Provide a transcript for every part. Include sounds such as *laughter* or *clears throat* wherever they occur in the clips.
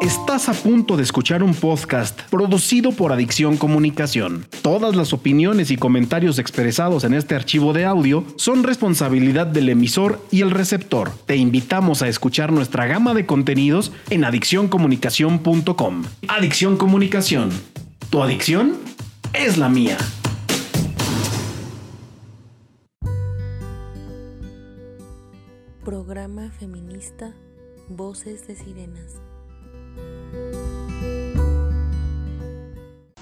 Estás a punto de escuchar un podcast producido por Adicción Comunicación. Todas las opiniones y comentarios expresados en este archivo de audio son responsabilidad del emisor y el receptor. Te invitamos a escuchar nuestra gama de contenidos en adiccioncomunicación.com. Adicción Comunicación. Tu adicción es la mía. Programa feminista Voces de Sirenas.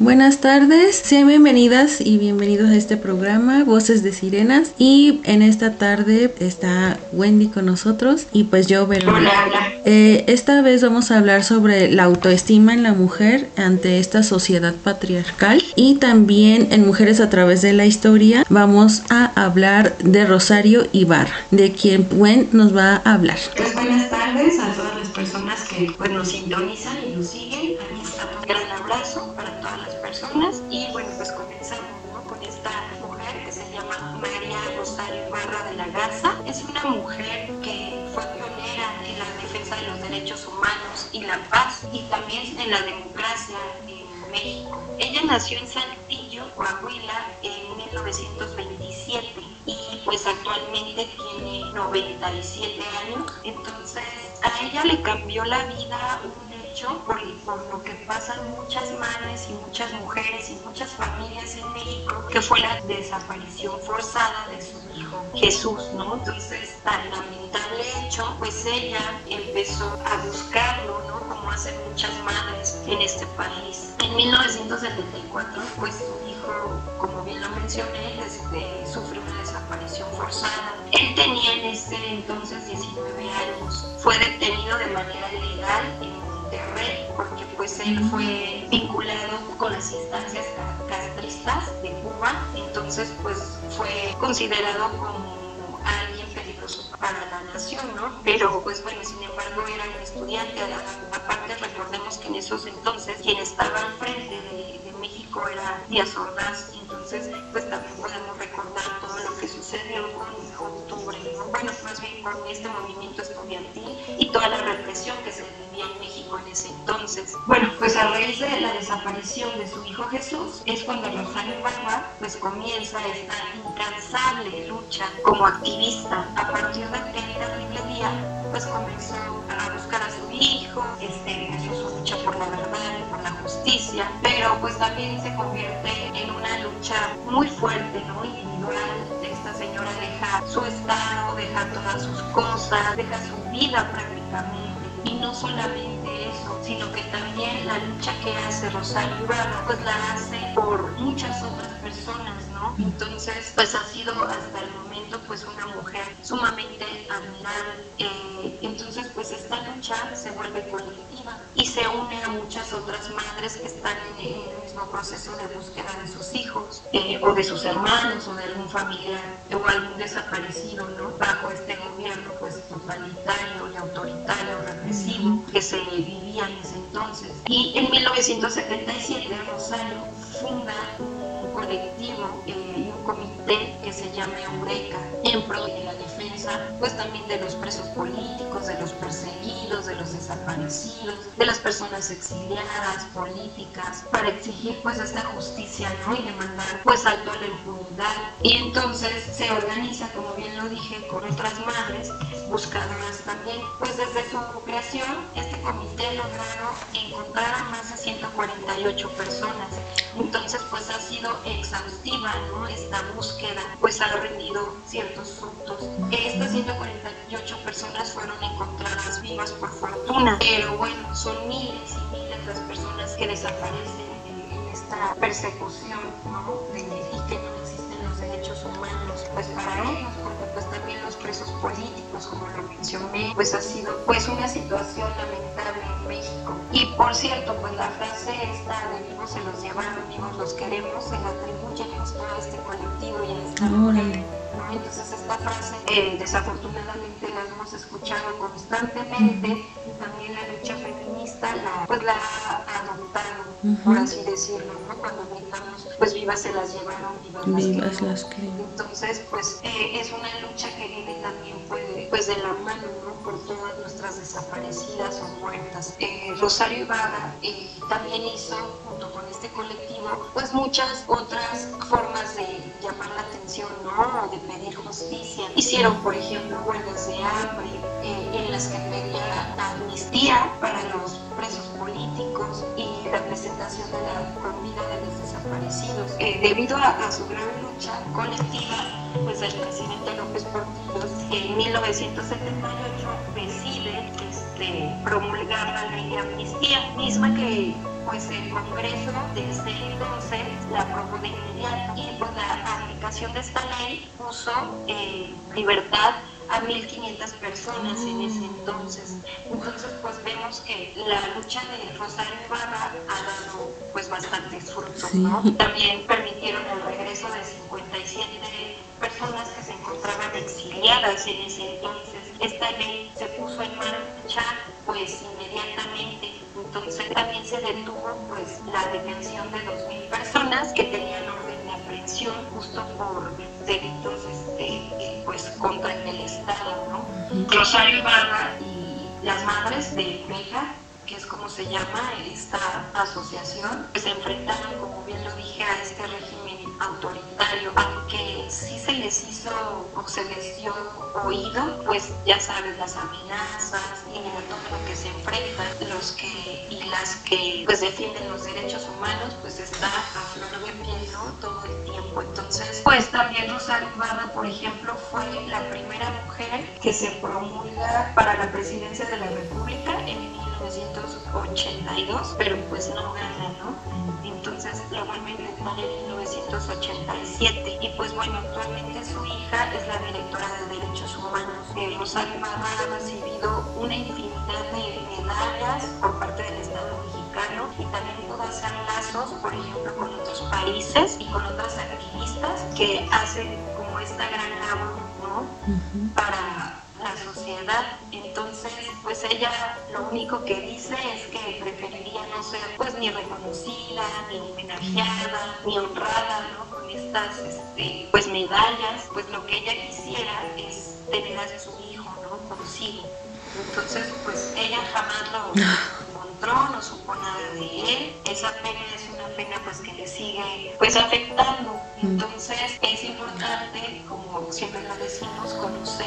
Buenas tardes, sean bienvenidas y bienvenidos a este programa Voces de Sirenas y en esta tarde está Wendy con nosotros y pues yo Verónica. Eh, esta vez vamos a hablar sobre la autoestima en la mujer ante esta sociedad patriarcal y también en Mujeres a través de la historia vamos a hablar de Rosario Ibarra, de quien Wendy nos va a hablar. Que pues, nos sintonizan y nos siguen. Aquí está un gran abrazo para todas las personas y bueno pues comenzamos con esta mujer que se llama María Rosario Ibarra de la Garza. Es una mujer que fue pionera en la defensa de los derechos humanos y la paz y también en la democracia en México. Ella nació en Saltillo, Coahuila en 1927 y pues actualmente tiene 97 años. Entonces a ella le cambió la vida un por, por, lo que pasan muchas madres y muchas mujeres y muchas familias en México, que fue la desaparición forzada de su hijo Jesús, ¿no? Entonces, tan lamentable hecho, pues ella empezó a buscarlo, ¿no? Como hacen muchas madres en este país. En 1974, pues su hijo, como bien lo mencioné, este, sufrió una desaparición forzada. Él tenía en ese entonces 19 años. Fue detenido de manera ilegal en Monterrey porque pues él fue vinculado con las instancias castristas de Cuba. Entonces pues fue considerado como alguien peligroso para la nación, ¿no? Pero pues bueno, sin embargo era un estudiante. Aparte recordemos que en esos entonces quien estaba al frente de, México era Díaz Ordaz. Entonces pues también podemos recordar todo lo que sucedió con octubre, ¿no? bueno, más bien con este movimiento estudiantil y toda la represión que se en México en ese entonces. Bueno, pues a raíz de la desaparición de su hijo Jesús es cuando Rosario Ibarra pues comienza esta incansable lucha como activista. A partir de aquel terrible día pues comenzó a buscar a su hijo, este, empezó su lucha por la verdad y por la justicia, pero pues también se convierte en una lucha muy fuerte, ¿no? Individual. Esta señora deja su estado, deja todas sus cosas, deja su vida prácticamente. Y no solamente eso, sino que también la lucha que hace Rosario Ibarra, pues la hace por muchas otras personas, ¿no? Entonces, pues ha sido hasta el momento pues una mujer sumamente admirable. Eh, entonces, pues esta lucha se vuelve colectiva y se une a muchas otras madres que están en el mismo proceso de búsqueda de sus hijos eh, o de sus hermanos o de algún familiar o algún desaparecido, ¿no? Bajo este gobierno pues totalitario y autoritario, represivo que se vivía en ese entonces. Y en 1977 Rosario funda un colectivo eh, y un comité se llama Eureka en pro de la defensa pues también de los presos políticos, de los perseguidos, de los desaparecidos, de las personas exiliadas, políticas, para exigir pues esta justicia ¿no? y demandar pues alto a la impunidad. Y entonces se organiza, como bien lo dije, con otras madres, buscadoras también. Pues desde su creación, este comité logrado encontrar a más de 148 personas. Entonces pues ha sido exhaustiva ¿no? esta búsqueda, pues ha rendido ciertos frutos. Estas 148 personas fueron encontradas vivas por fortuna, pero bueno, son miles y miles las personas que desaparecen en, esta persecución ¿no? de, y que no existen los derechos humanos pues para ellos, pues también los presos políticos, como lo mencioné, pues ha sido pues una situación lamentable en México. Y por cierto, pues la frase esta de vivos se los llevaron, vivos los queremos, se la atribuye justo a este colectivo y a esta mujer. Entonces esta frase eh, desafortunadamente la hemos escuchado constantemente y también la lucha feminista la, pues la ha adoptado, por así decirlo, ¿no? Cuando gritamos, pues vivas se las llevaron, vivas, las, que Entonces, pues eh, es una lucha que viene también pues, pues de la mano, ¿no? Por todas nuestras desaparecidas o muertas. Eh, Rosario Ibarra también hizo, junto con este colectivo, pues muchas otras formas de llamar la atención, ¿no? De pedir justicia. Hicieron, por ejemplo, huelgas de hambre eh, en las que pedía amnistía para los presos políticos y la presentación de la comida de los desaparecidos. Eh, debido a, su gran lucha colectiva, pues el presidente López Portillo en 1978 decide este, promulgar la ley de amnistía, misma que pues el Congreso desde entonces la aprobó de inmediato y pues la aplicación de esta ley puso eh, libertad a 1.500 personas en ese entonces. Entonces, pues vemos que la lucha de Rosario Ibarra ha dado pues bastantes frutos, ¿no? También permitieron el regreso de 57 personas que se encontraban exiliadas en ese entonces. Esta ley se puso en marcha pues inmediatamente entonces también se detuvo pues la detención de 2.000 personas que tenían orden justo por delitos este, pues contra el Estado, ¿no? Rosario Ibarra y las madres de Meja es como se llama esta asociación, pues se enfrentaron, como bien lo dije, a este régimen autoritario, aunque sí se les hizo o se les dio oído, pues ya sabes, las amenazas y todo lo que se enfrentan, los que y las que pues defienden los derechos humanos, pues está a flor de piel. Todo el tiempo. Entonces, pues también Rosario Ibarra, por ejemplo, fue la primera mujer que se promulga para la presidencia de la República en 1982, pero pues no gana, ¿no? Entonces la vuelven a en 1987 y pues bueno, actualmente su hija es la directora de Derechos Humanos. Eh, Rosario ha recibido una infinidad de medallas por parte del Estado mexicano y también pudo hacer lazos, por ejemplo, con otros países y con otras activistas que hacen como esta gran labor, ¿no? Para la sociedad. Entonces, pues ella lo único que dice es que preferiría no ser pues ni reconocida, ni homenajeada, ni honrada, ¿no? Con estas este, pues medallas, pues lo que ella quisiera es tener a su hijo, ¿no? Consigo. Entonces, pues ella jamás lo *laughs* encontró, no supo nada de él. Esa pena es una pena pues que le sigue pues afectando. Entonces, es importante, como siempre lo decimos, conocer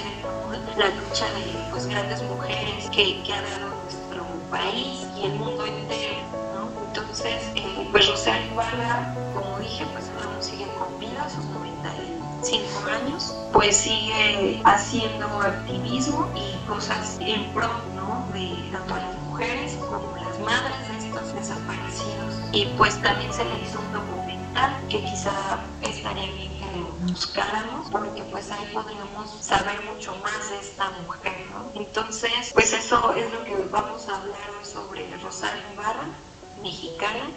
la lucha de pues grandes mujeres que, que ha dado nuestro país y el mundo entero, ¿no? Entonces, eh, pues Rosario Ibarra, como dije, pues aún sigue con vida sus 95 años, pues sigue haciendo activismo y cosas en pro, ¿no? De tanto a las madres de estos desaparecidos. Y pues también se le hizo un documental que quizá estaría bien buscáramos, porque pues ahí podríamos saber mucho más de esta mujer, ¿no? Entonces, pues eso es lo que vamos a hablar hoy sobre Rosario Ibarra mexicana.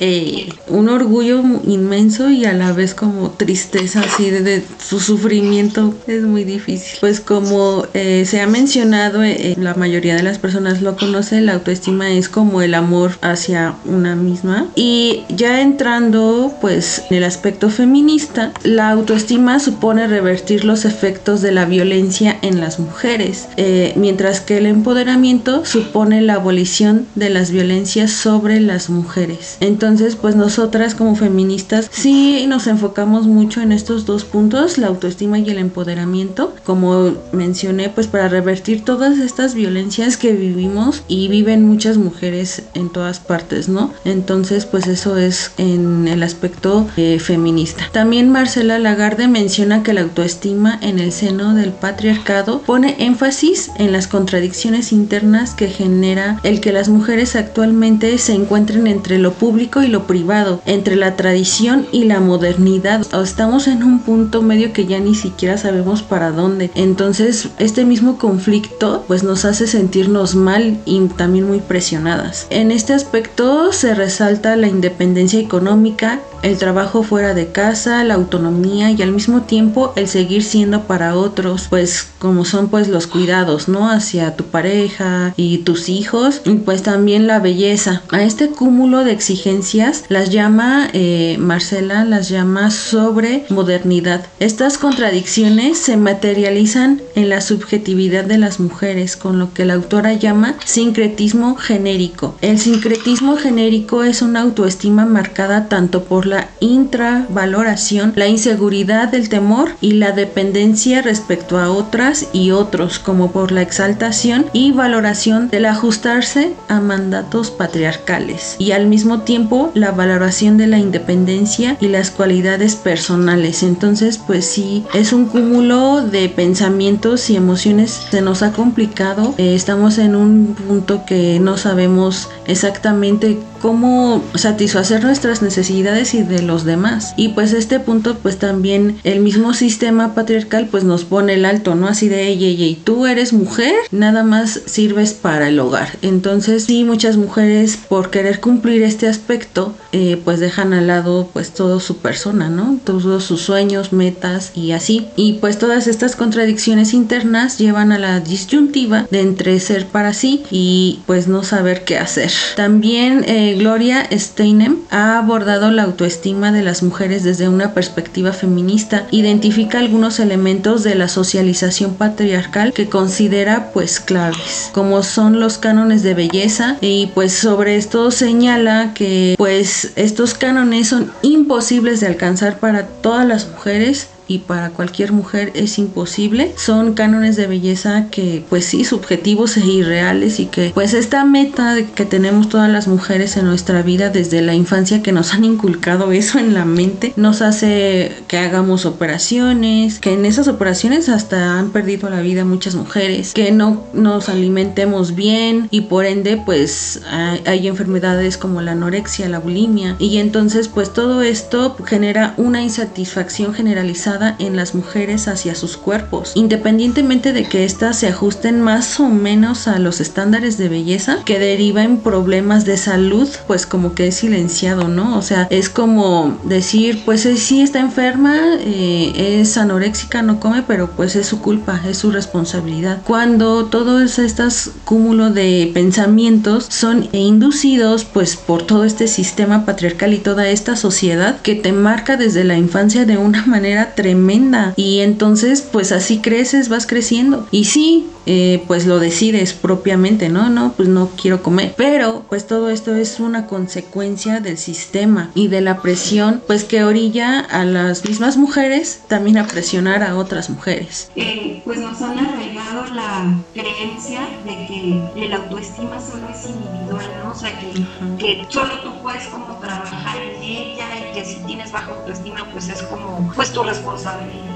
Eh, un orgullo inmenso y a la vez como tristeza así de, su sufrimiento es muy difícil. Pues como eh, se ha mencionado, eh, la mayoría de las personas lo conocen, la autoestima es como el amor hacia una misma. Y ya entrando pues en el aspecto feminista, la autoestima supone revertir los efectos de la violencia en las mujeres, mientras que el empoderamiento supone la abolición de las violencias sobre las mujeres. Entonces, pues nosotras como feministas sí nos enfocamos mucho en estos dos puntos, la autoestima y el empoderamiento, como mencioné, pues para revertir todas estas violencias que vivimos y viven muchas mujeres en todas partes, ¿no? Entonces, pues eso es en el aspecto eh, feminista. También Marcela Lagarde menciona que la autoestima en el seno del patriarcado pone énfasis en las contradicciones internas que genera el que las mujeres actualmente se se encuentren entre lo público y lo privado, entre la tradición y la modernidad. Estamos en un punto medio que ya ni siquiera sabemos para dónde. Entonces, este mismo conflicto pues nos hace sentirnos mal y también muy presionadas. En este aspecto se resalta la independencia económica, el trabajo fuera de casa, la autonomía y al mismo tiempo el seguir siendo para otros, pues como son pues los cuidados, ¿no? Hacia tu pareja y tus hijos y pues también la belleza. A este cúmulo de exigencias las llama eh, Marcela, las llama sobre modernidad. Estas contradicciones se materializan en la subjetividad de las mujeres, con lo que la autora llama sincretismo genérico. El sincretismo genérico es una autoestima marcada tanto por la intravaloración, la inseguridad, el temor y la dependencia respecto a otras y otros, como por la exaltación y valoración del ajustarse a mandatos patriarcales y al mismo tiempo la valoración de la independencia y las cualidades personales. Entonces, pues sí, es un cúmulo de pensamientos y emociones. Se nos ha complicado. Eh, estamos en un punto que no sabemos exactamente cómo satisfacer nuestras necesidades y de los demás. Y pues este punto pues también el mismo sistema patriarcal pues nos pone el alto, ¿no? Así de, ella, y tú eres mujer, nada más sirves para el hogar. Entonces sí, muchas mujeres por querer cumplir este aspecto eh, pues dejan al lado pues todo su persona, ¿no? Todos sus sueños, metas y así. Y pues todas estas contradicciones internas llevan a la disyuntiva de entre ser para sí y pues no saber qué hacer. También eh, Gloria Steinem ha abordado la autoestima de las mujeres desde una perspectiva feminista, identifica algunos elementos de la socialización patriarcal que considera pues claves, como son los cánones de belleza y pues sobre esto señala que pues estos cánones son imposibles de alcanzar para todas las mujeres y para cualquier mujer es imposible. Son cánones de belleza que pues sí, subjetivos e irreales y que pues esta meta que tenemos todas las mujeres en nuestra vida desde la infancia que nos *laughs* han inculcado eso en la mente nos hace que hagamos operaciones, que en esas operaciones hasta han perdido la vida muchas mujeres, que no nos alimentemos bien y por ende pues hay enfermedades como la anorexia, la bulimia y entonces pues todo esto genera una insatisfacción generalizada en las mujeres hacia sus cuerpos, independientemente de que éstas se ajusten más o menos a los estándares de belleza, que deriva en problemas de salud, pues como que es silenciado, ¿no? O sea, es como decir, pues eh, sí está enferma, eh, es anoréxica, no come, pero pues es su culpa, es su responsabilidad. Cuando todos estos cúmulo de pensamientos son inducidos pues por todo este sistema patriarcal y toda esta sociedad que te marca desde la infancia de una *laughs* manera tremenda y entonces pues así creces, vas creciendo. Y sí, eh, pues lo decides propiamente, ¿no? No, pues no quiero comer. Pero pues todo esto es una consecuencia del sistema y de la presión pues que orilla a las mismas mujeres también a presionar a otras mujeres. Eh, pues nos han arraigado la creencia de que el autoestima solo es individual, ¿no? O sea, que, que solo tú puedes como trabajar en ella y que si tienes baja autoestima pues es como pues tu responsabilidad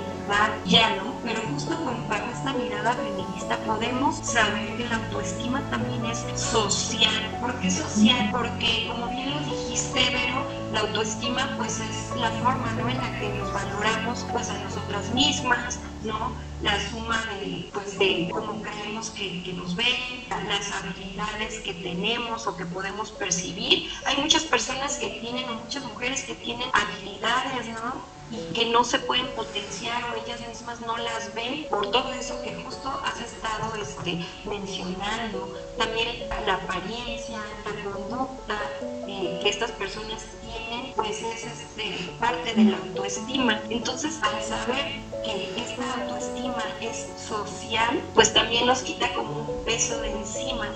ya no, pero justo con esta mirada feminista podemos saber que la autoestima también es social. ¿Por qué social? Porque como bien lo dijiste, pero la autoestima pues es la forma ¿no? en la que nos valoramos pues a nosotras mismas, ¿no? La suma de, pues, cómo creemos que, nos ven, las habilidades que tenemos o que podemos percibir. Hay muchas personas que tienen, muchas mujeres que tienen habilidades, ¿no? y que no se pueden potenciar o ellas mismas no las ven por todo eso que justo has estado este, mencionando. También la apariencia, la conducta eh, que estas personas tienen, pues es parte de la autoestima. Entonces, al saber que esta autoestima es social, pues también nos quita como un peso de encima,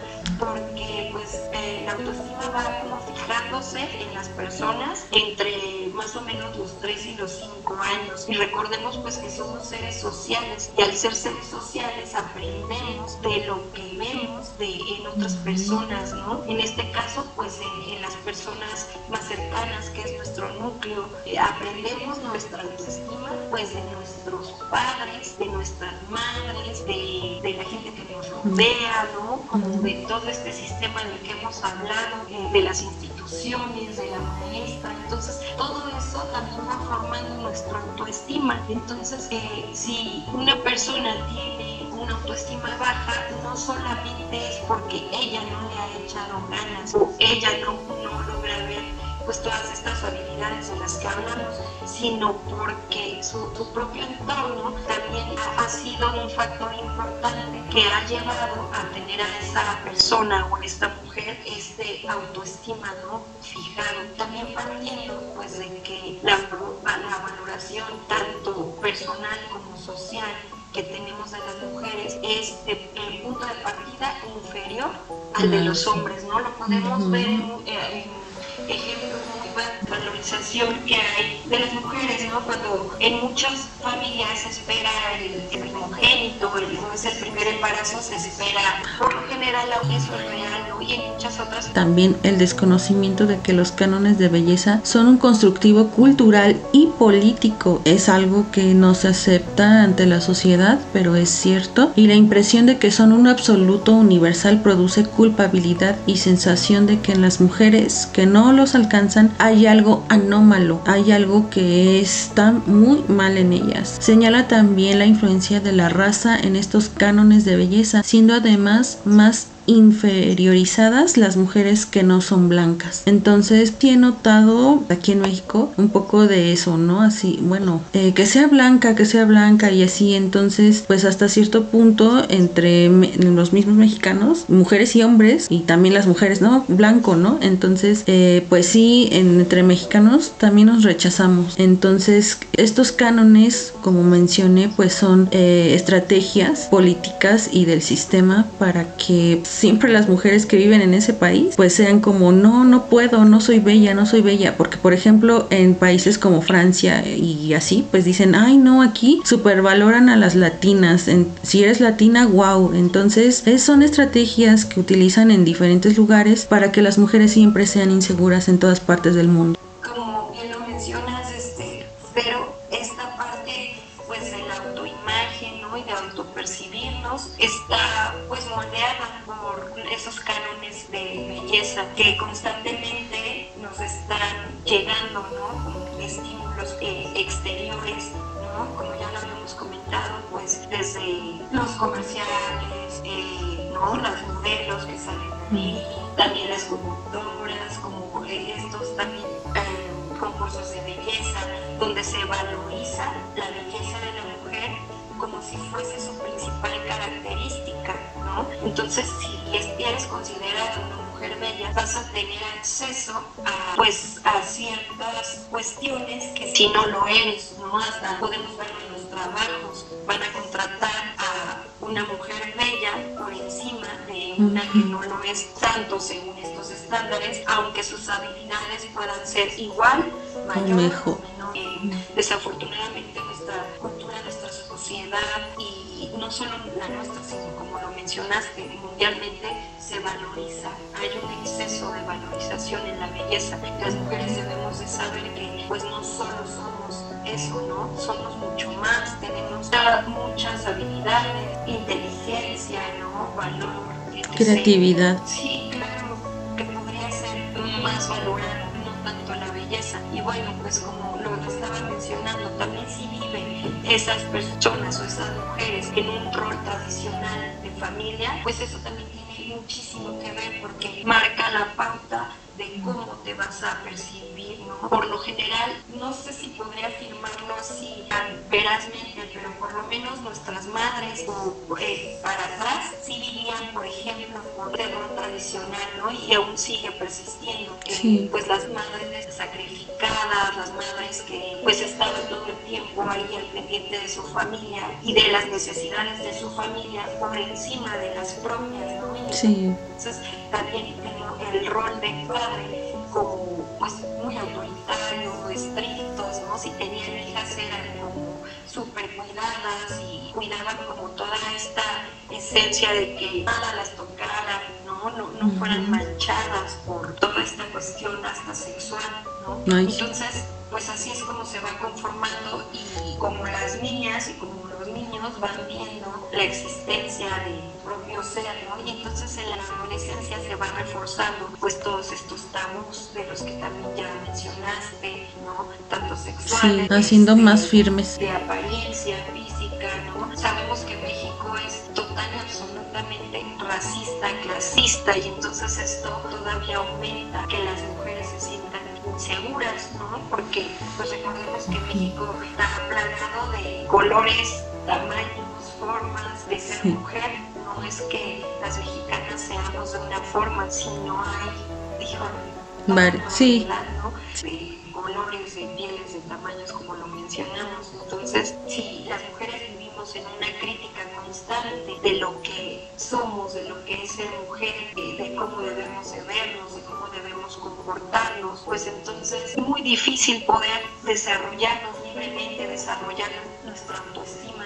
porque pues eh, la autoestima va como fijándose en las personas entre más o menos los 3 y los 5 años. Y recordemos pues que somos seres sociales y al ser seres sociales aprendemos de lo que vemos, de, en otras personas, ¿no? En este caso, pues en, las personas más cercanas, que es nuestro núcleo, eh, aprendemos nuestra autoestima, pues de nuestros padres, de nuestras madres, de, de la gente que nos rodea, ¿no? Como de todo este sistema del que hemos hablado, eh, de las instituciones, de la maestra, entonces todo eso también va formando nuestra autoestima. Entonces, eh, si una persona tiene una autoestima baja, no solamente es porque ella no le ha echado ganas o ella no, no logra ver pues todas estas habilidades de las que hablamos, sino porque su, propio entorno también ha, sido un factor importante que ha llevado a tener a esa persona o a esta mujer este autoestima no fijado. También partiendo pues de que la, la valoración tanto personal como social que tenemos de las mujeres es el punto de partida inferior al de los hombres, ¿no? Lo podemos ver en, en ejemplos valorización que hay de las mujeres, ¿no? Cuando en muchas familias se espera el, primogénito, el, es el primer embarazo, se espera, por lo general, eso es real, ¿no? Y en muchas otras. También el desconocimiento de que los cánones de belleza son un constructivo cultural y político. Es algo que no se acepta ante la sociedad, pero es cierto. Y la impresión de que son un absoluto universal produce culpabilidad y sensación de que en las mujeres que no los alcanzan hay algo anómalo, hay algo que está muy mal en ellas. Señala también la influencia de la raza en estos cánones de belleza, siendo además más inferiorizadas las mujeres que no son blancas. Entonces, sí he notado aquí en México un poco de eso, ¿no? Así, bueno, eh, que sea blanca, que sea blanca y así. Entonces, pues hasta cierto punto, entre los mismos mexicanos, mujeres y hombres, y también las mujeres, ¿no? Blanco, ¿no? Entonces, eh, pues sí, entre mexicanos también nos rechazamos. Entonces, estos cánones, como mencioné, pues son eh, estrategias políticas y del sistema para que siempre las mujeres que viven en ese país pues sean como no, no puedo, no soy bella, no soy bella, porque por ejemplo en países como Francia y así pues dicen, ay no, aquí supervaloran a las latinas, si eres latina, wow, entonces son estrategias que utilizan en diferentes lugares para que las mujeres siempre sean inseguras en todas partes del mundo. De que constantemente nos están llegando, ¿no? Como estímulos eh, exteriores, ¿no? Como ya lo habíamos comentado, pues desde los comerciales, eh, ¿no? Las modelos que salen ahí, también las conductoras, como eh, estos también concursos de belleza, donde se valoriza la belleza de la mujer como si fuese su principal característica, ¿no? Entonces, si eres considerada bella, vas a tener acceso a, pues, a ciertas cuestiones que si no lo eres, ¿no? Hasta podemos verlo en los trabajos, van a contratar a una mujer bella por encima de una que no lo es tanto según estos estándares, aunque sus habilidades puedan ser igual, mayor o menor. Eh, desafortunadamente nuestra cultura, nuestra sociedad y no solo la nuestra, sino como lo mencionaste, mundialmente se valoriza, hay un exceso de valorización en la belleza. Las mujeres debemos de saber que pues no solo somos eso, ¿no? Somos mucho más, tenemos muchas habilidades, inteligencia, ¿no? Valor, creatividad. Sí, claro, que podría ser más la Y bueno, pues como lo estaba mencionando, también si viven esas personas o esas mujeres en un rol tradicional de familia, pues eso también tiene muchísimo que ver porque marca la pauta de cómo te vas a percibir, ¿no? Por lo general, no sé si podría afirmarlo así verazmente, pero por lo menos nuestras madres o eh, para atrás sí vivían, por ejemplo, por el rol tradicional, ¿no? Y aún sigue persistiendo, que pues las madres sacrificadas, las madres que pues estaban todo el tiempo ahí al pendiente de su familia y de las necesidades de su familia por encima de las propias, ¿no? sí. Entonces también el rol de padre como pues muy autoritario, estrictos, ¿no? Si tenían hijas eran como súper cuidadas y cuidaban como toda esta esencia de que nada las tocara, fueran manchadas por toda esta cuestión hasta sexual, ¿no? Entonces, pues así es como se va conformando y como las niñas y como los niños van viendo la existencia del propio ser, ¿no? Y entonces en la adolescencia se va reforzando pues todos estos tabús de los que también ya mencionaste, ¿no? Tanto sexuales. Sí, haciendo más firmes. De apariencia Sabemos que México es total y absolutamente racista, clasista y entonces esto todavía aumenta que las mujeres se sientan inseguras, ¿no? Porque pues recordemos que México está plagado de colores, tamaños, formas de ser mujer. No es que las mexicanas seamos de una forma, sino hay, dijo, vale, sí. ¿no? Colores, de pieles, de tamaños, como lo mencionamos. Entonces, si las mujeres vivimos en una crítica constante de lo que somos, de lo que es ser mujer, de cómo debemos de vernos, de cómo debemos comportarnos, pues entonces es muy difícil poder desarrollarnos libremente, desarrollar nuestra autoestima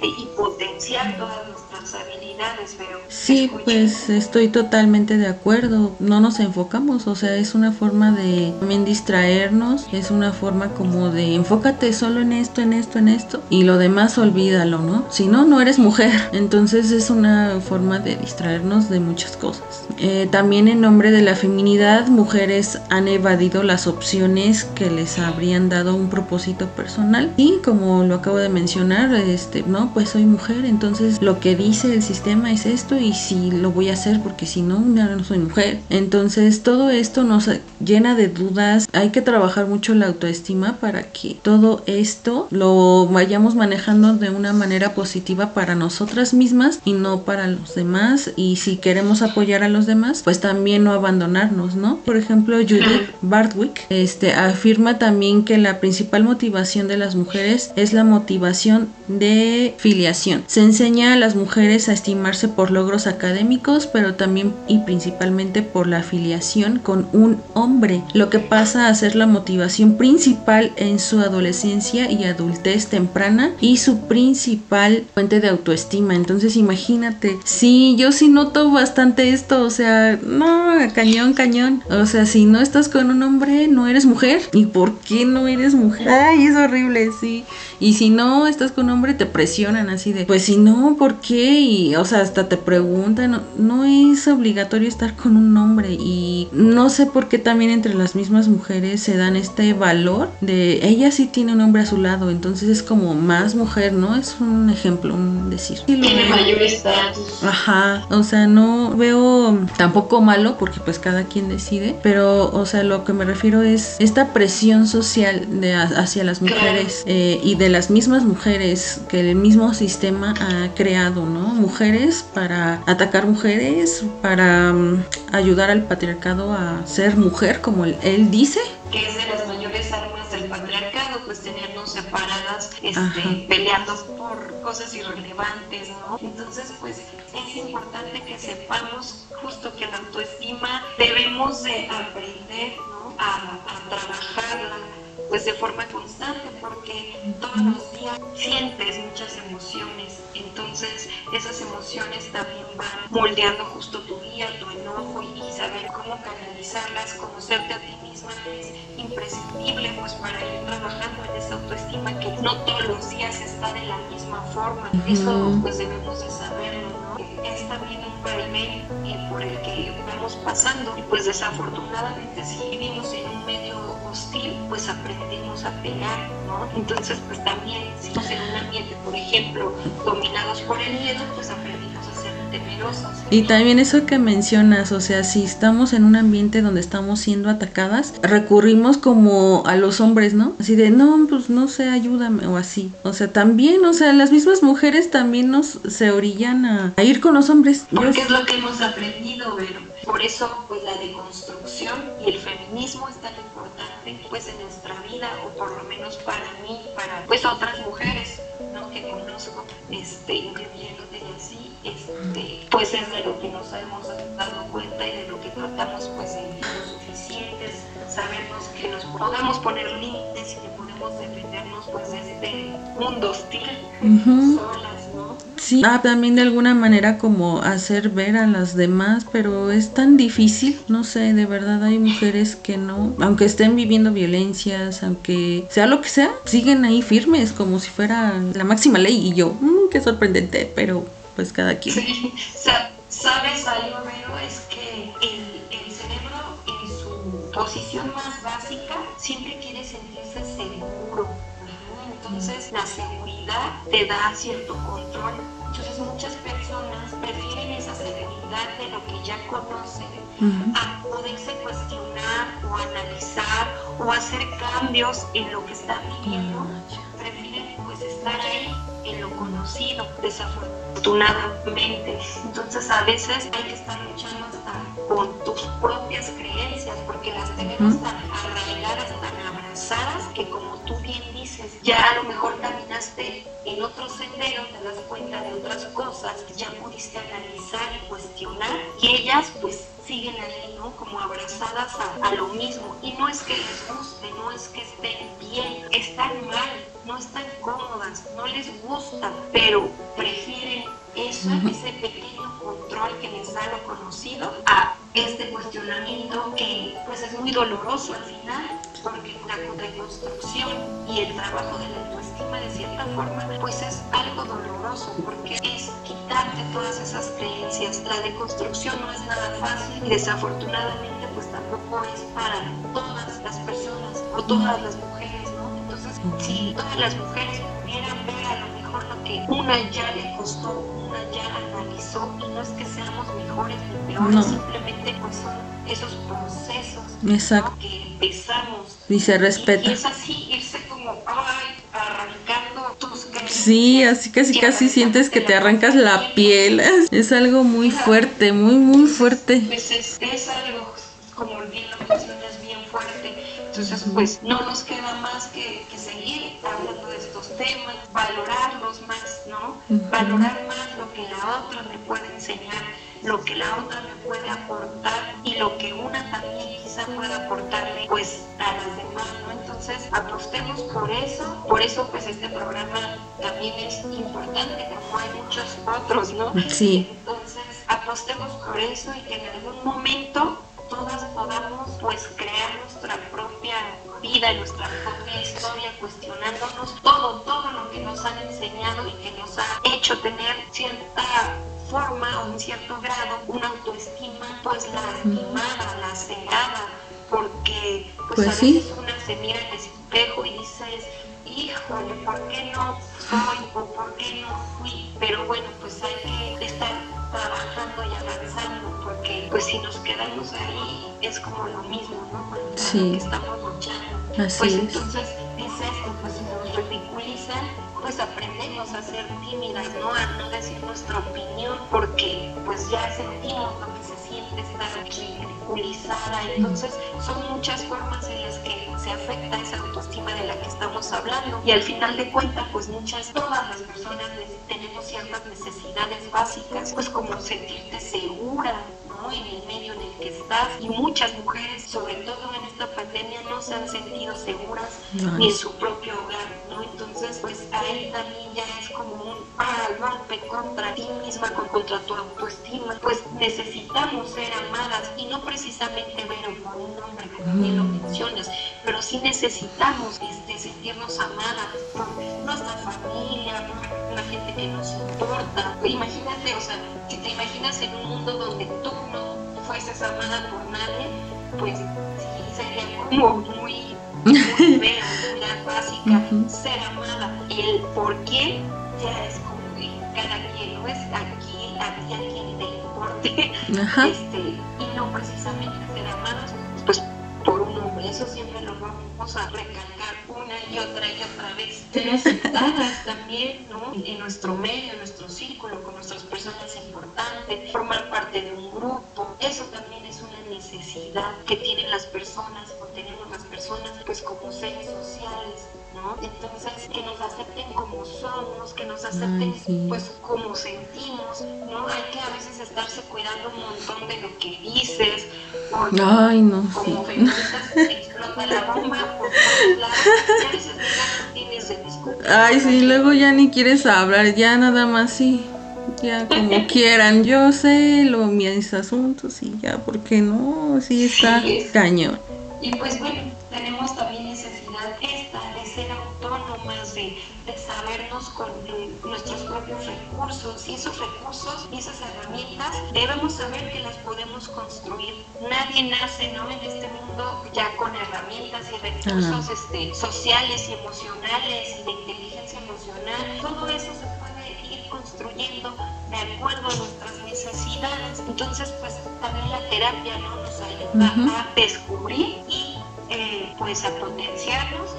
libremente y potenciar todas nuestras habilidades, pero Sí, pues estoy totalmente de acuerdo. No nos enfocamos, o sea, es una forma de también distraernos, es una forma como de enfócate solo en esto, en esto, en esto y lo demás olvídalo, ¿no? Si no, no eres mujer. *laughs* Entonces es una forma de distraernos de muchas cosas. Eh, también en nombre de la feminidad, mujeres han evadido las opciones que les habrían dado un propósito personal y como lo acabo de mencionar, este, no, pues soy mujer, entonces lo que dice el sistema es esto y si lo voy a hacer porque si no, no soy mujer. Entonces todo esto nos llena de dudas. Hay que trabajar mucho la autoestima para que todo esto lo vayamos manejando de una manera positiva para nosotras mismas y no para los demás. Y si queremos apoyar a los demás, pues también no abandonarnos, ¿no? Por ejemplo, Judith Bartwick este, afirma también que la principal motivación de las mujeres es la motivación de filiación. Se enseña a las mujeres a estimarse por logros académicos, pero también y principalmente por la afiliación con un hombre, lo que pasa a ser la motivación principal en su adolescencia y adultez temprana y su principal fuente de autoestima. Entonces imagínate, sí, yo sí noto bastante esto, o sea, no, cañón, cañón. O sea, si no estás con un hombre, no eres mujer. ¿Y por qué no eres mujer? Ay, es horrible, sí. Y si no estás con un hombre, te presionan así de, pues si no, ¿por qué? Y, o sea, hasta te preguntan, no, no es obligatorio estar con un hombre. Y no sé por qué también entre las mismas mujeres se dan este valor de, ella sí tiene un hombre a su lado, entonces es como más mujer, ¿no? Es un ejemplo, un decir. Tiene mayor estatus. Ajá, o sea, no veo tampoco malo porque pues cada quien decide, pero o sea, lo que me refiero es esta presión social de hacia las mujeres eh, y de las mismas mujeres que el mismo sistema ha creado, ¿no? Mujeres para atacar mujeres, para um, ayudar al patriarcado a ser mujer, como él, él dice. Que es de las mayores armas del patriarcado, pues tenernos separadas, este, peleando por cosas irrelevantes, ¿no? Entonces, pues es importante que sepamos justo que la autoestima debemos de aprender, ¿no? A, a trabajarla pues de forma constante porque todos los días sientes muchas emociones. Entonces esas emociones también van moldeando justo tu día, tu enojo y, saber cómo canalizarlas, conocerte a ti misma es imprescindible pues para ir trabajando en esa autoestima que no todos los días está de la misma forma. Eso pues debemos de saberlo ¿no? es también un vaivén por el que vamos pasando. Y pues desafortunadamente si vivimos en un medio pues aprendemos a pegar, ¿no? Entonces, pues también, si estamos en un ambiente, por ejemplo, dominados por el miedo, pues aprendimos a ser temerosos. Y también eso que mencionas, o sea, si estamos en un ambiente donde estamos siendo atacadas, recurrimos como a los hombres, ¿no? Así de, no, pues no sé, ayúdame, o así. O sea, también, o sea, las mismas mujeres también nos se orillan a, a ir con los hombres. Porque es lo que hemos aprendido, pero por eso, pues la deconstrucción y el feminismo es tan importante, pues en nuestra vida, o por lo menos para mí, para pues otras mujeres, ¿no? Que conozco, este, incluyéndote y así, este, pues es de lo que nos hemos dado cuenta y de lo que tratamos, pues, de ser suficientes, sabernos que nos podemos poner límites y que podemos defendernos, pues, de este mundo hostil. Sí, ah, también de alguna manera como hacer ver a las demás, pero es tan difícil, no sé, de verdad hay mujeres que no, aunque estén viviendo violencias, aunque sea lo que sea, siguen ahí firmes como si fuera la máxima ley y yo, mmm, qué sorprendente, pero pues cada quien. Sí, *laughs* sabes algo, pero es que el, el cerebro en su posición más básica siempre quiere sentirse seguro. Entonces la seguridad te da cierto control. Entonces muchas personas prefieren esa seguridad de lo que ya conocen a poderse cuestionar o analizar o hacer cambios en lo que están viviendo. Prefieren pues estar ahí en lo conocido, desafortunadamente. Entonces a veces hay que estar luchando hasta con tus propias creencias porque las tenemos tan arraigadas, tan abrazadas que como tú bien dices, ya a lo mejor caminaste en otro sendero, te das cuenta de otras cosas, ya pudiste analizar y cuestionar y ellas pues siguen ahí, ¿no? Como abrazadas a, a, lo mismo. Y no es que les guste, no es que estén bien, están mal, no están cómodas, no les gusta, pero prefieren eso, ese pequeño control que les da lo conocido, a este cuestionamiento que pues es muy doloroso al final, porque la reconstrucción y el trabajo de la autoestima de cierta forma pues es algo doloroso, porque es quitarte todas esas creencias. La deconstrucción no es nada fácil y desafortunadamente pues tampoco es para todas las personas o todas las mujeres, si todas las mujeres pudieran ver a lo mejor lo que una ya le costó, una ya analizó, y no es que seamos mejores ni peores, No. simplemente pues son esos procesos Exacto. que empezamos. Y se Y respeta. es así, irse como, ay, arrancando tus creencias. Sí, así casi y casi sientes que te arrancas la piel. *laughs* Es algo muy fuerte, muy muy fuerte. Pues es, es algo, como bien Entonces, pues no nos queda más que, que seguir hablando de estos temas, valorarlos más, ¿no? Valorar más lo que la otra me puede enseñar, lo que la otra me puede aportar y lo que una también quizá pueda aportarle, pues, a las demás, ¿no? Entonces, apostemos por eso. Por eso, pues, este programa también es importante, como hay muchos otros, ¿no? Sí. Entonces, apostemos por eso y que en algún momento todas podamos pues crear nuestra propia vida, nuestra propia historia, cuestionándonos todo, todo lo que nos han enseñado y que nos ha hecho tener cierta forma o en cierto grado una autoestima pues lastimada, lacerada, porque pues, Pues a sí. veces una se mira ¿no? Con lo Sí. que estamos luchando. Así pues es. entonces es esto, pues si nos ridiculizan, pues aprendemos a ser tímidas, ¿no? A no decir nuestra opinión, porque pues ya sentimos lo que se siente estar aquí ridiculizada. Entonces son muchas formas en las que se afecta esa autoestima de la que estamos hablando. Y al final de cuentas, pues muchas, todas las personas ne- tenemos ciertas necesidades básicas, pues como sentirte segura, ¿no? En el medio en el que estás. Y muchas mujeres, sobre todo en esta pandemia, no se han sentido seguras ni en su propio hogar, ¿no? Entonces, pues ahí también ya es como un ah, golpe contra ti misma, con- contra tu autoestima. Pues necesitamos ser amadas y no precisamente ver por un hombre, como bien lo mencionas, pero sí necesitamos este, sentirnos amadas por nuestra familia, por la gente que nos importa. Imagínate, o sea, si te imaginas en un mundo donde tú no fueses amada por nadie, pues sí sería como muy, muy feo, muy básica, ser amada. Y el por qué ya es como que cada quien, ¿no? Es aquí, a ti a quien te importe Ajá. este, y no precisamente ser amadas pues por un hombre eso siempre lo vamos a recalcar una y otra y otra vez. Ser aceptadas también ¿no? en nuestro medio en nuestro círculo con nuestras personas importantes formar parte de un grupo. Eso también es una necesidad que tienen las personas o tenemos las personas pues como seres sociales ¿no? Entonces, que nos acepten como somos, que nos acepten Ay, sí. pues como sentimos, ¿no? Hay que a veces estarse cuidando un montón de lo que dices, Ay, no, como sí. feministas explota la bomba por todos lados, y a veces ya no tienes de discutir. Ay, sí, luego ya ni quieres hablar, ya nada más sí. ya como *laughs* quieran, yo sé lo, mis asuntos y ya, ¿por qué no? Sí está cañón. Y pues bueno, tenemos también necesidad de, sabernos con nuestros propios recursos y esos recursos y esas herramientas debemos saber que las podemos construir. Nadie nace ¿no? en este mundo ya con herramientas y recursos este, sociales y emocionales y de inteligencia emocional. Todo eso se puede ir construyendo de acuerdo a nuestras necesidades. Entonces, pues también la terapia ¿no? nos ayuda a descubrir y eh, pues a potenciarnos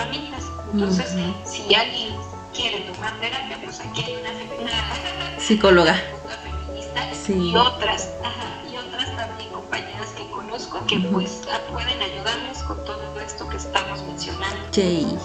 herramientas. Entonces, si alguien quiere tomar terapia, pues aquí hay una, una psicóloga feminista sí. y otras, ajá, y otras también compañeras que conozco que pues pueden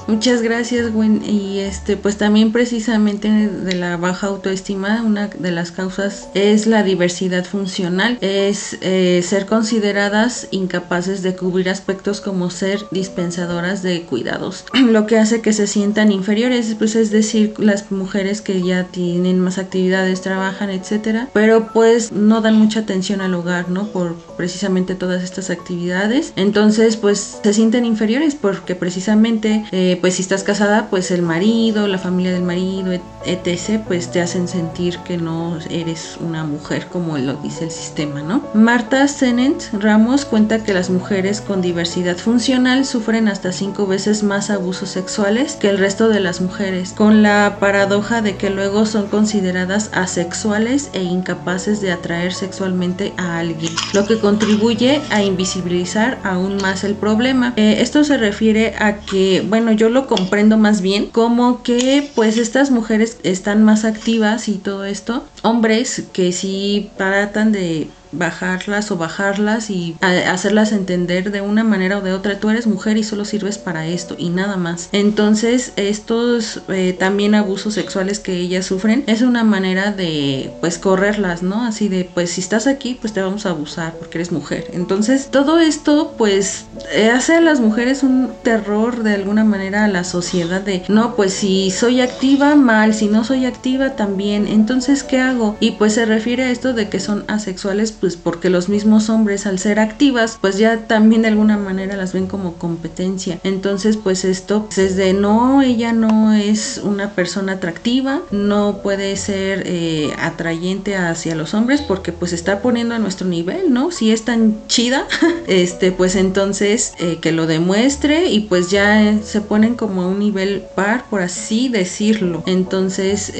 muchas gracias, Gwen. Y este, pues también precisamente de la baja autoestima, una de las causas es la diversidad funcional, es eh, ser consideradas incapaces de cubrir aspectos como ser dispensadoras de cuidados, *clears throat* lo que hace que se sientan inferiores, pues es decir, las mujeres que ya tienen más actividades, trabajan, etcétera, pero pues no dan mucha atención al hogar, ¿no? Por precisamente todas estas actividades. Entonces, pues se sienten inferiores porque precisamente, eh, pues si estás casada, pues el marido, la familia del marido, etc., pues te hacen sentir que no eres una mujer como lo dice el sistema, ¿no? Marta Senent Ramos cuenta que las mujeres con diversidad funcional sufren hasta cinco veces más abusos sexuales que el resto de las mujeres, con la paradoja de que luego son consideradas asexuales e incapaces de atraer sexualmente a alguien, lo que contribuye a invisibilizar aún más el problema. Eh, esto se refiere a que, bueno, yo lo comprendo más bien como que pues estas mujeres están más activas y todo esto, hombres que sí tratan de bajarlas o bajarlas y hacerlas entender de una manera o de otra, tú eres mujer y solo sirves para esto y nada más. Entonces, estos eh, también abusos sexuales que ellas sufren es una manera de pues correrlas, ¿no? Así de pues si estás aquí pues te vamos a abusar porque eres mujer. Entonces, todo esto pues hace a las mujeres un terror de alguna manera a la sociedad de no, pues si soy activa mal, si no soy activa también. Entonces, ¿qué hago? Y pues se refiere a esto de que son asexuales porque los mismos hombres al ser activas, pues ya también de alguna manera las ven como competencia. Entonces, pues esto pues, es de no, ella no es una persona atractiva, no puede ser eh, atrayente hacia los hombres porque pues está poniendo a nuestro nivel, ¿no? Si es tan chida, *laughs* este, pues entonces eh, que lo demuestre y pues ya eh, se ponen como a un nivel par, por así decirlo. Entonces,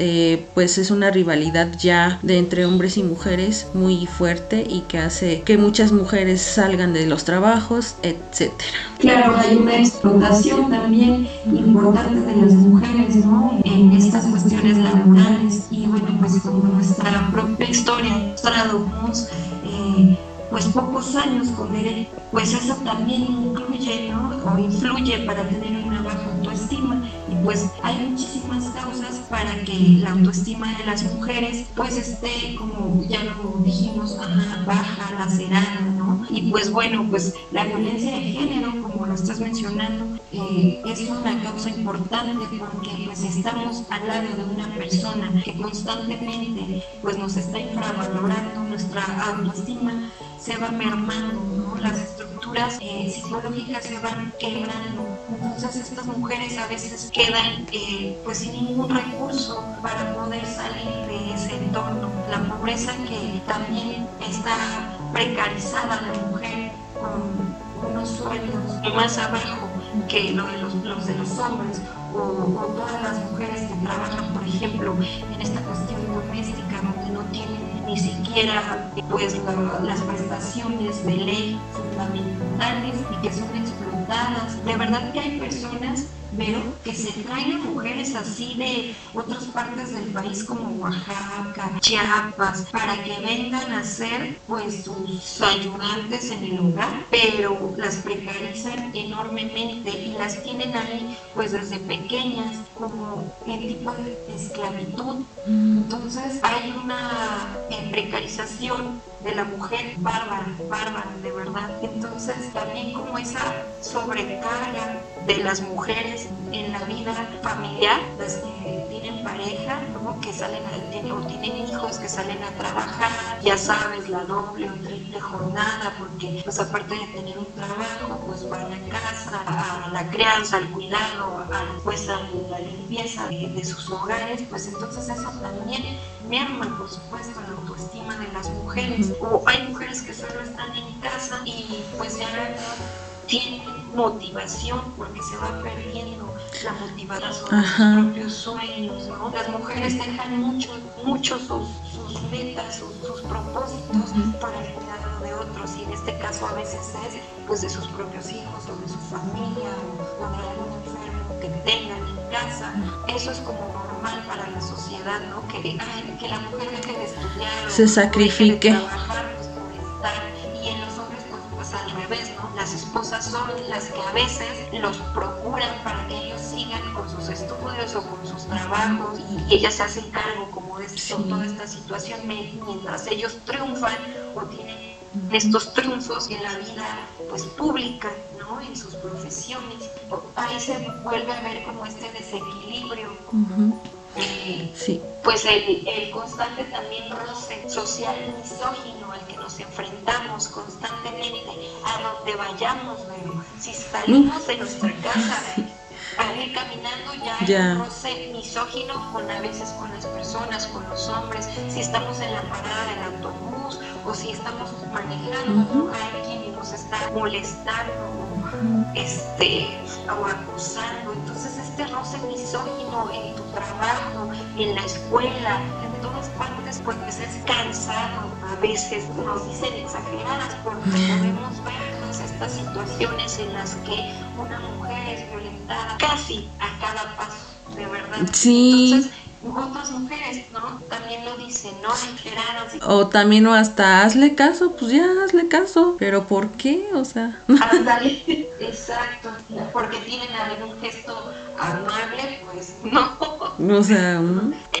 pues es una rivalidad ya de entre hombres y mujeres muy fuerte y que hace que muchas mujeres salgan de los trabajos, etcétera. Claro, hay una explotación también importante de las mujeres ¿no? en estas cuestiones laborales y bueno, pues como nuestra propia historia mostramos eh, pues pocos años con él, pues eso también incluye ¿no? o influye para tener una baja autoestima pues hay muchísimas causas para que la autoestima de las mujeres pues esté como ya lo dijimos baja, lacerada, ¿no? Y pues bueno, pues la violencia de género, como lo estás mencionando, eh, es una causa importante porque pues estamos al lado de una persona que constantemente pues nos está infravalorando nuestra autoestima se va mermando, ¿no? Estructuras eh, psicológicas se van quebrando. Entonces estas mujeres a veces quedan eh, pues sin ningún recurso para poder salir de ese entorno. La pobreza que también está precarizada la mujer con unos sueldos más abajo que lo de los, los de los hombres o, o, todas las mujeres que trabajan, por ejemplo, en esta cuestión doméstica donde no tienen ni siquiera pues las prestaciones de ley fundamentales y que son explotadas. De verdad que hay personas pero que se traigan mujeres así de otras partes del país como Oaxaca, Chiapas, para que vengan a ser pues sus ayudantes en el hogar, pero las precarizan enormemente y las tienen ahí pues desde pequeñas como el tipo de esclavitud. Entonces hay una precarización de la mujer bárbara, bárbara, de verdad. Entonces también como esa sobrecarga de las mujeres en la vida familiar, las que tienen pareja, que salen a, o tienen hijos que salen a trabajar, ya sabes, la doble o triple jornada, porque pues aparte de tener un trabajo, pues van a casa, a la crianza, al cuidado, a, pues a la limpieza de, sus hogares, pues entonces eso también merma, por supuesto, la autoestima de las mujeres. O hay mujeres que solo están en casa y pues ya no tienen motivación porque se va perdiendo la motivación sobre sus propios sueños, ¿no? Las mujeres dejan mucho, mucho sus, sus metas, sus, sus propósitos para el cuidado de otros y en este caso a veces es pues de sus propios hijos o de su familia o, de algún enfermo que tengan en casa. Eso es como normal para la sociedad, ¿no? Que, que la mujer deje de estudiar, se sacrifique. De trabajar, pues, por estar. Al revés, ¿no? Las esposas son las que a veces los procuran para que ellos sigan con sus estudios o con sus trabajos y ellas se hacen cargo como de toda esta situación mientras ellos triunfan o tienen estos triunfos en la vida pues pública, ¿no? En sus profesiones. Ahí se vuelve a ver como este desequilibrio. Eh, sí. Pues el, el, constante también roce social misógino al que nos enfrentamos constantemente, a donde vayamos, si salimos de nuestra casa, al ir caminando ya, hay roce misógino con a veces con las personas, con los hombres, si estamos en la parada del autobús o si estamos manejando, hay quien nos está molestando este, o acusando. Entonces este roce misógino en tu trabajo, en la escuela, en todas partes, pues es cansado. A veces nos dicen exageradas porque podemos ver todas estas situaciones en las que una mujer es violentada casi a cada paso, de verdad. Sí. Entonces, otras mujeres, ¿no? También lo dicen, ¿no? O también o hasta hazle caso, pues ya hazle caso. Pero ¿por qué? O sea. *laughs* Ándale, exacto. Porque tienen algún gesto amable, pues no. O sea,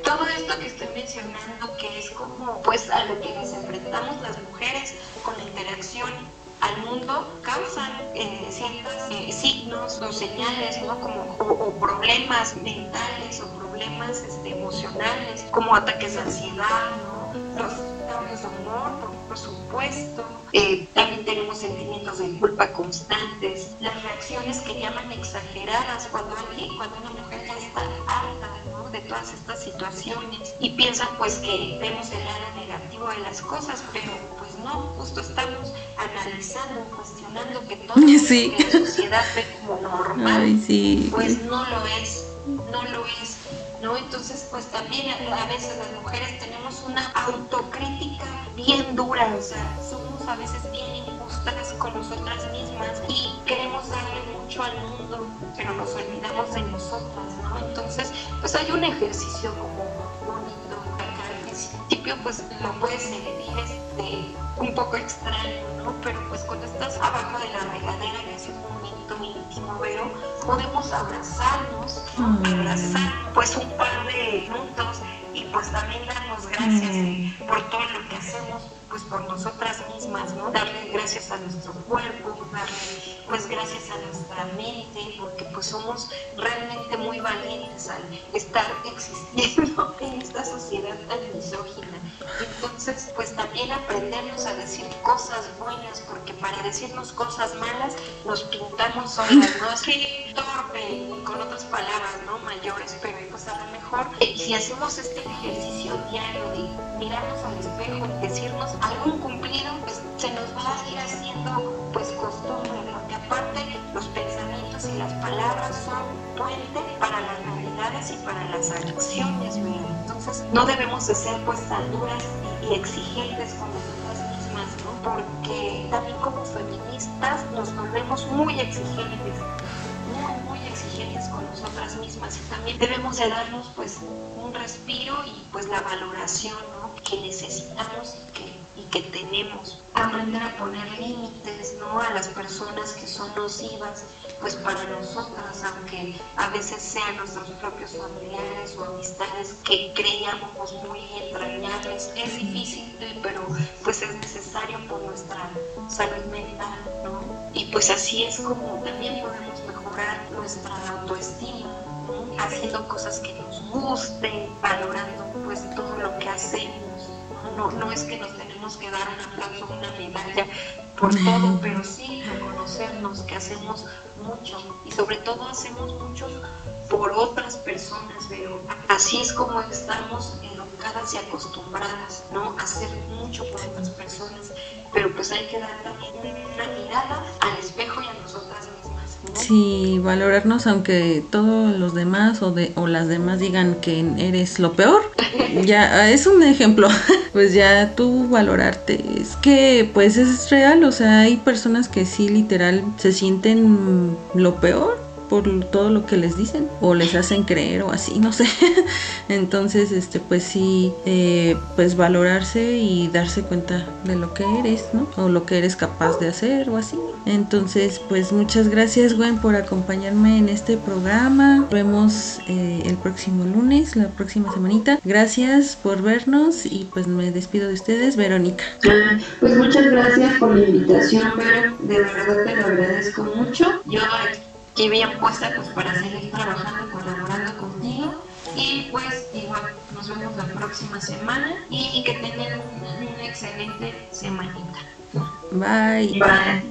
todo esto que estoy mencionando, que es como, pues, a lo que nos enfrentamos las mujeres con la interacción al mundo causan eh, ciertos eh, signos o señales, ¿no? Como, o, problemas mentales o problemas este, emocionales, como ataques de ansiedad, ¿no? Los cambios de humor, por, supuesto. Eh, también tenemos sentimientos de culpa constantes, las reacciones que llaman exageradas cuando alguien, cuando una mujer ya está harta ¿no? de todas estas situaciones y piensan pues que vemos el lado negativo de las cosas, pero pues no, justo estamos analizando, cuestionando que todo *laughs* lo que la sociedad ve como normal, pues no lo es, no lo es. ¿no? Entonces, pues también a, veces las mujeres tenemos una autocrítica bien dura, o sea, somos a veces bien injustas con nosotras mismas y queremos darle mucho al mundo, pero nos olvidamos de nosotras, ¿no? Entonces, pues hay un ejercicio como bonito acá al principio, pues lo puedes sentir este, un poco extraño, ¿no? Pero pues cuando estás abajo de la regadera, que es un momento íntimo, pero podemos abrazarnos, abrazar pues un par de minutos y pues también darnos gracias por todo lo que hacemos pues por nosotras mismas, ¿no? Darle gracias a nuestro cuerpo, darle pues gracias a nuestra mente, porque pues somos realmente muy valientes al estar existiendo *laughs* en esta sociedad tan misógina. Entonces, pues también aprendernos a decir cosas buenas, porque para decirnos cosas malas nos pintamos solas, ¿no? Así torpe, con otras palabras, ¿no? Mayores, pero pues a lo mejor eh, si hacemos este ejercicio diario de mirarnos al espejo y decirnos algún cumplido, pues se nos va a ir haciendo pues costumbre, porque aparte los pensamientos y las palabras son puente para las realidades y para las acciones, ¿verdad? Entonces no debemos de ser pues tan duras y, exigentes con nosotras mismas, ¿no? Porque también como feministas nos volvemos muy exigentes muy, muy exigentes con nosotras mismas. Y también debemos de darnos pues un respiro y pues la valoración que necesitamos y que y que tenemos. Aprender a poner límites ¿no? a las personas que son nocivas pues para nosotras, aunque a veces sean nuestros propios familiares o amistades que creíamos muy entrañables. Es difícil, pero pues es necesario por nuestra salud mental, ¿no? Y pues así es como también podemos mejorar nuestra autoestima, haciendo cosas que nos gusten, valorando pues todo lo que hacemos. No, no es que nos tenemos que dar un aplauso, una medalla por todo, pero sí reconocernos que hacemos mucho y sobre todo hacemos mucho por otras personas, pero así es como estamos educadas y acostumbradas, ¿no? A hacer mucho por otras personas, pero pues hay que dar también una mirada al espejo y a nosotras mismas. Sí, valorarnos aunque todos los demás o, de, o las demás digan que eres lo peor. *laughs* ya es un ejemplo. *laughs* pues ya tú valorarte. Es que pues es real, o sea, hay personas que sí literal se sienten lo peor por todo lo que les dicen o les hacen creer o así, no sé. *laughs* Entonces, este, pues sí, eh, pues valorarse y darse cuenta de lo que eres, ¿no? O lo que eres capaz de hacer o así. Entonces, pues muchas gracias, Gwen, por acompañarme en este programa. Nos vemos eh, el próximo lunes, la próxima semanita. Gracias por vernos y pues me despido de ustedes, Verónica. Pues muchas gracias por la invitación, Vero. De verdad te lo agradezco mucho. Yo aquí bien puesta pues para seguir trabajando, colaborando contigo. Y pues igual nos vemos la próxima semana y que tengan un- una excelente semanita. Bye. Bye.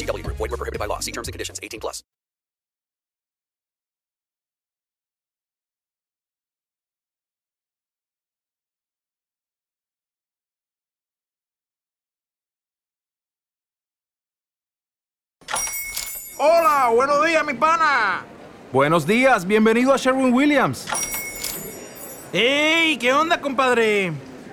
VGW Group. Void were prohibited by law. See terms and conditions. 18 plus. Hola, buenos días, mi pana. Buenos días, bienvenido a Sherwin Williams. ¡Ey! ¿Qué onda, compadre?